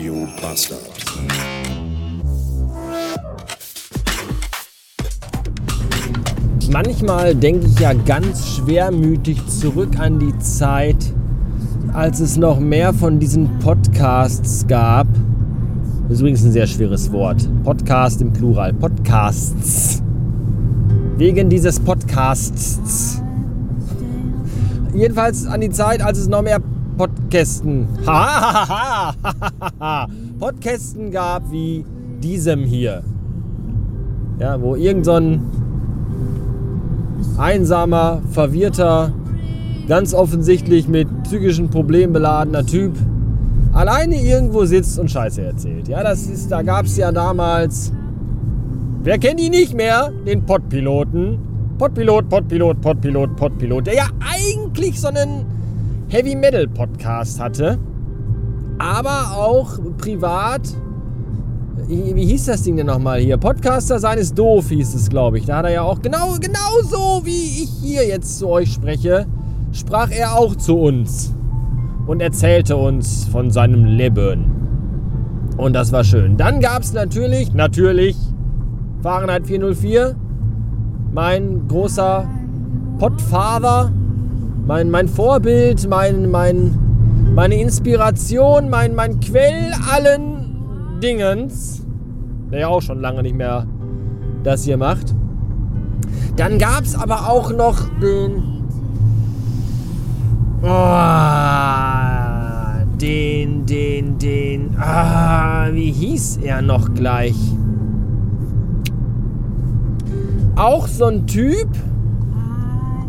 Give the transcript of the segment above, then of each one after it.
Radio Bastard. Manchmal denke ich ja ganz schwermütig zurück an die Zeit, als es noch mehr von diesen Podcasts gab. Das ist übrigens ein sehr schweres Wort. Podcast im Plural. Podcasts. Wegen dieses Podcasts. Jedenfalls an die Zeit, als es noch mehr Podcasten. Podcasten gab wie diesem hier. Ja, wo irgend so ein einsamer, verwirrter, ganz offensichtlich mit psychischen Problemen beladener Typ alleine irgendwo sitzt und Scheiße erzählt. Ja, das ist, da gab es ja damals, wer kennt ihn nicht mehr? Den Podpiloten. Podpilot, Podpilot, Podpilot, Podpilot, der ja eigentlich so einen Heavy Metal Podcast hatte, aber auch privat. Wie hieß das Ding denn nochmal hier? Podcaster sein ist doof, hieß es, glaube ich. Da hat er ja auch genau, genau so, wie ich hier jetzt zu euch spreche, sprach er auch zu uns und erzählte uns von seinem Leben. Und das war schön. Dann gab es natürlich, natürlich, Fahrenheit 404, mein großer Podfather, mein, mein Vorbild, mein, mein, meine Inspiration, mein, mein Quell allen Dingens, der ja auch schon lange nicht mehr das hier macht. Dann gab es aber auch noch den. Oh, den, den, den. Ah, wie hieß er noch gleich? Auch so ein Typ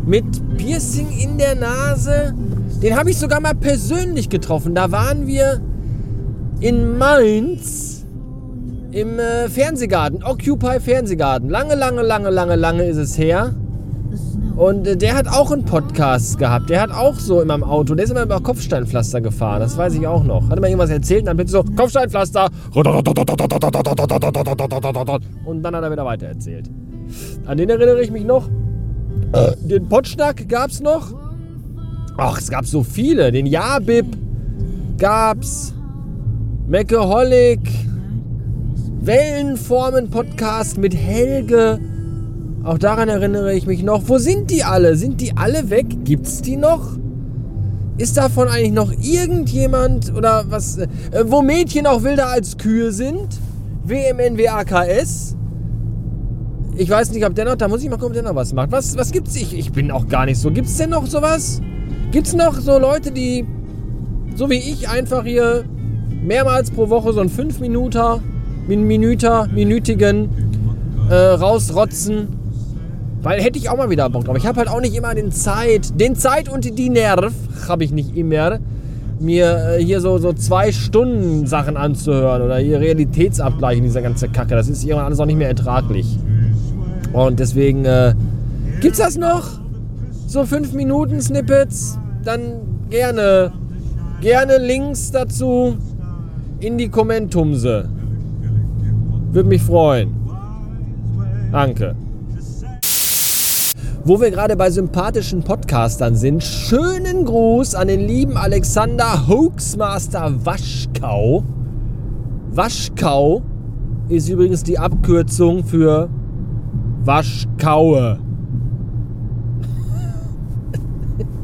mit Piercing in der Nase. Den habe ich sogar mal persönlich getroffen. Da waren wir in Mainz im äh, Fernsehgarten, Occupy Fernsehgarten. Lange, lange, lange, lange, lange ist es her. Und äh, der hat auch einen Podcast gehabt. Der hat auch so in meinem Auto, der ist immer über Kopfsteinpflaster gefahren. Das weiß ich auch noch. Hat immer irgendwas erzählt und dann bitte so Kopfsteinpflaster. Und dann hat er wieder weiter erzählt. An den erinnere ich mich noch. Den Potschnack gab's noch. Ach, es gab so viele. Den Jabib gab's. Meckeholic. Wellenformen-Podcast mit Helge. Auch daran erinnere ich mich noch. Wo sind die alle? Sind die alle weg? Gibt's die noch? Ist davon eigentlich noch irgendjemand oder was? Äh, wo Mädchen auch wilder als Kühe sind? WMNWAKS? Ich weiß nicht, ob der noch, da muss ich mal gucken, ob der noch was macht. Was, was gibt's? Ich, ich bin auch gar nicht so. Gibt's denn noch sowas? Gibt's noch so Leute, die, so wie ich, einfach hier mehrmals pro Woche so ein 5 Minuten, Minüter, minütigen äh, rausrotzen? Weil hätte ich auch mal wieder Bock drauf. Ich habe halt auch nicht immer den Zeit, den Zeit und die Nerv habe ich nicht immer, mir äh, hier so, so zwei Stunden Sachen anzuhören oder hier Realitätsabgleich in dieser ganzen Kacke. Das ist irgendwann alles auch nicht mehr ertraglich. Und deswegen äh, gibt's das noch? So 5 Minuten Snippets? Dann gerne, gerne Links dazu in die Kommentumse. Würde mich freuen. Danke. Wo wir gerade bei sympathischen Podcastern sind, schönen Gruß an den lieben Alexander Hoaxmaster Waschkau. Waschkau ist übrigens die Abkürzung für Waschkaue.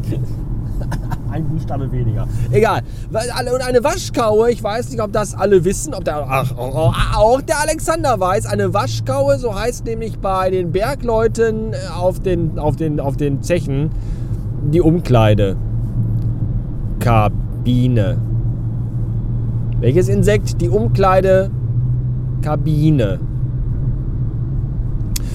Ein Buchstabe weniger. Egal. Und eine Waschkaue, ich weiß nicht, ob das alle wissen, ob der, ach, auch der Alexander weiß, eine Waschkaue, so heißt nämlich bei den Bergleuten auf den, auf den, auf den Zechen die Umkleide. Kabine. Welches Insekt? Die Umkleide Kabine.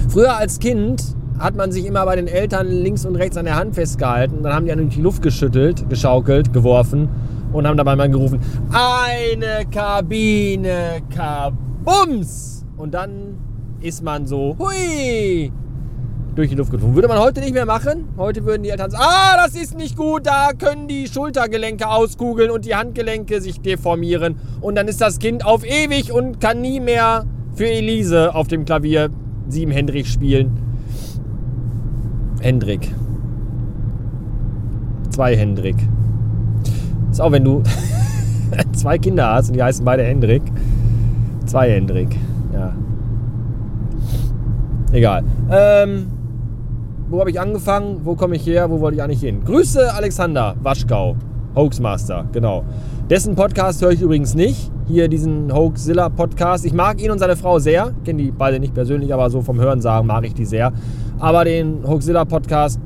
Früher als Kind hat man sich immer bei den Eltern links und rechts an der Hand festgehalten. Dann haben die an die Luft geschüttelt, geschaukelt, geworfen und haben dabei mal gerufen, eine Kabine, kabums! Und dann ist man so, hui, durch die Luft geflogen. Würde man heute nicht mehr machen. Heute würden die Eltern sagen, ah, das ist nicht gut, da können die Schultergelenke auskugeln und die Handgelenke sich deformieren. Und dann ist das Kind auf ewig und kann nie mehr für Elise auf dem Klavier sieben Hendrik spielen. Hendrik. Zwei Hendrik. Ist auch wenn du. zwei Kinder hast und die heißen beide Hendrik. Zwei Hendrik, ja. Egal. Ähm, wo habe ich angefangen? Wo komme ich her? Wo wollte ich eigentlich hin? Grüße Alexander Waschkau, Hoaxmaster, genau. Dessen Podcast höre ich übrigens nicht. Hier diesen Hoaxilla Podcast. Ich mag ihn und seine Frau sehr. Kenne die beide nicht persönlich, aber so vom Hören sagen mag ich die sehr. Aber den Hoaxilla Podcast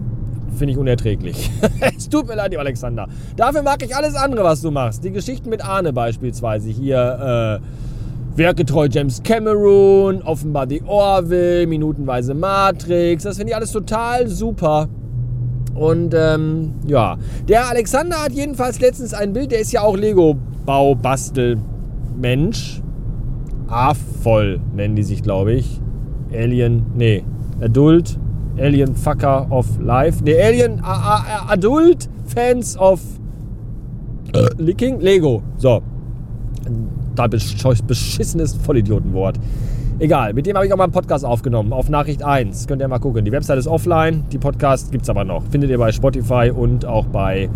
finde ich unerträglich. es tut mir leid, Alexander. Dafür mag ich alles andere, was du machst. Die Geschichten mit Arne beispielsweise. Hier, äh, Werketreu James Cameron, offenbar The Orville, minutenweise Matrix. Das finde ich alles total super. Und ähm, ja, der Alexander hat jedenfalls letztens ein Bild, der ist ja auch Lego-Bau-Bastel-Mensch. A-voll nennen die sich, glaube ich. Alien, nee, Adult, Alien Fucker of Life. Nee, Alien A A Adult Fans of Licking Lego. So. Da beschissenes Vollidiotenwort. Egal, mit dem habe ich auch mal einen Podcast aufgenommen, auf Nachricht 1. Könnt ihr mal gucken. Die Website ist offline, die Podcast gibt es aber noch. Findet ihr bei Spotify und auch bei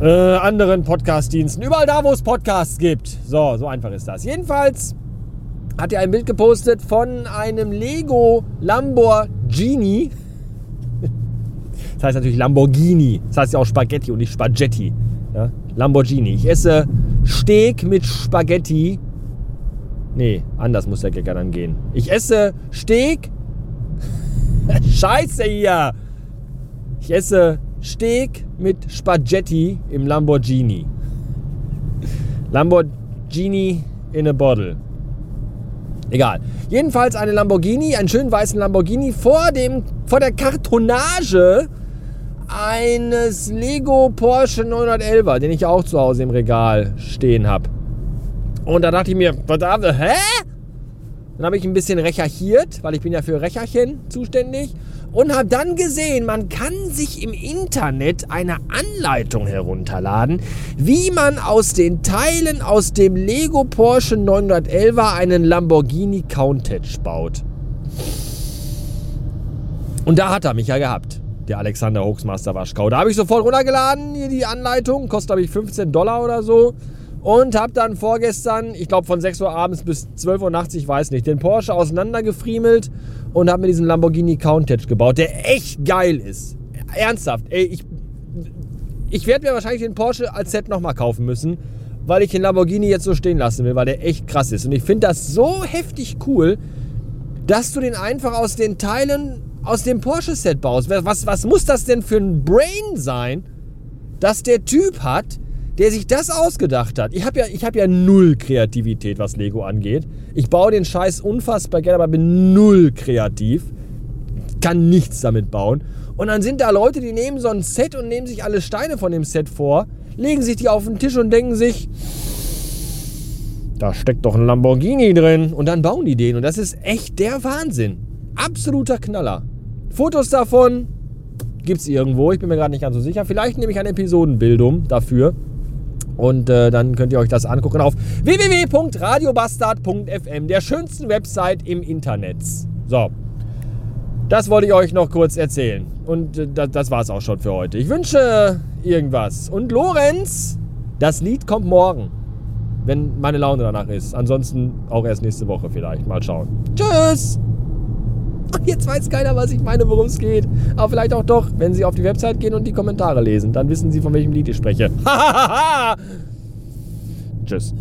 äh, anderen Podcast-Diensten. Überall da, wo es Podcasts gibt. So, so einfach ist das. Jedenfalls hat er ein Bild gepostet von einem Lego Lamborghini. Das heißt natürlich Lamborghini. Das heißt ja auch Spaghetti und nicht Spaghetti. Ja? Lamborghini. Ich esse Steak mit Spaghetti Nee, anders muss der Gag dann gehen. Ich esse Steak. Scheiße hier! Ich esse Steak mit Spaghetti im Lamborghini. Lamborghini in a bottle. Egal. Jedenfalls eine Lamborghini, einen schönen weißen Lamborghini vor, dem, vor der Kartonage eines Lego Porsche 911er, den ich auch zu Hause im Regal stehen habe. Und da dachte ich mir, verdammt, hä? Dann habe ich ein bisschen recherchiert, weil ich bin ja für Recherchen zuständig. Und habe dann gesehen, man kann sich im Internet eine Anleitung herunterladen, wie man aus den Teilen aus dem Lego Porsche 911 einen Lamborghini Countach baut. Und da hat er mich ja gehabt, der Alexander Hoaxmaster Waschkau. Da habe ich sofort runtergeladen, hier die Anleitung, kostet glaube ich 15 Dollar oder so. Und habe dann vorgestern, ich glaube von 6 Uhr abends bis 12 Uhr nachts, ich weiß nicht, den Porsche auseinandergefriemelt und habe mir diesen Lamborghini Countach gebaut, der echt geil ist. Ernsthaft, ey, ich, ich werde mir wahrscheinlich den Porsche als Set nochmal kaufen müssen, weil ich den Lamborghini jetzt so stehen lassen will, weil der echt krass ist. Und ich finde das so heftig cool, dass du den einfach aus den Teilen aus dem Porsche-Set baust. Was, was muss das denn für ein Brain sein, dass der Typ hat, der sich das ausgedacht hat. Ich habe ja, hab ja null Kreativität, was Lego angeht. Ich baue den Scheiß unfassbar gerne, aber bin null kreativ. Kann nichts damit bauen. Und dann sind da Leute, die nehmen so ein Set und nehmen sich alle Steine von dem Set vor, legen sich die auf den Tisch und denken sich, da steckt doch ein Lamborghini drin. Und dann bauen die den. Und das ist echt der Wahnsinn. Absoluter Knaller. Fotos davon gibt es irgendwo. Ich bin mir gerade nicht ganz so sicher. Vielleicht nehme ich eine Episodenbildung dafür. Und äh, dann könnt ihr euch das angucken auf www.radiobastard.fm, der schönsten Website im Internet. So, das wollte ich euch noch kurz erzählen. Und äh, das, das es auch schon für heute. Ich wünsche irgendwas. Und Lorenz, das Lied kommt morgen, wenn meine Laune danach ist. Ansonsten auch erst nächste Woche vielleicht. Mal schauen. Tschüss! Und jetzt weiß keiner, was ich meine, worum es geht. Aber vielleicht auch doch, wenn Sie auf die Website gehen und die Kommentare lesen. Dann wissen Sie, von welchem Lied ich spreche. Tschüss.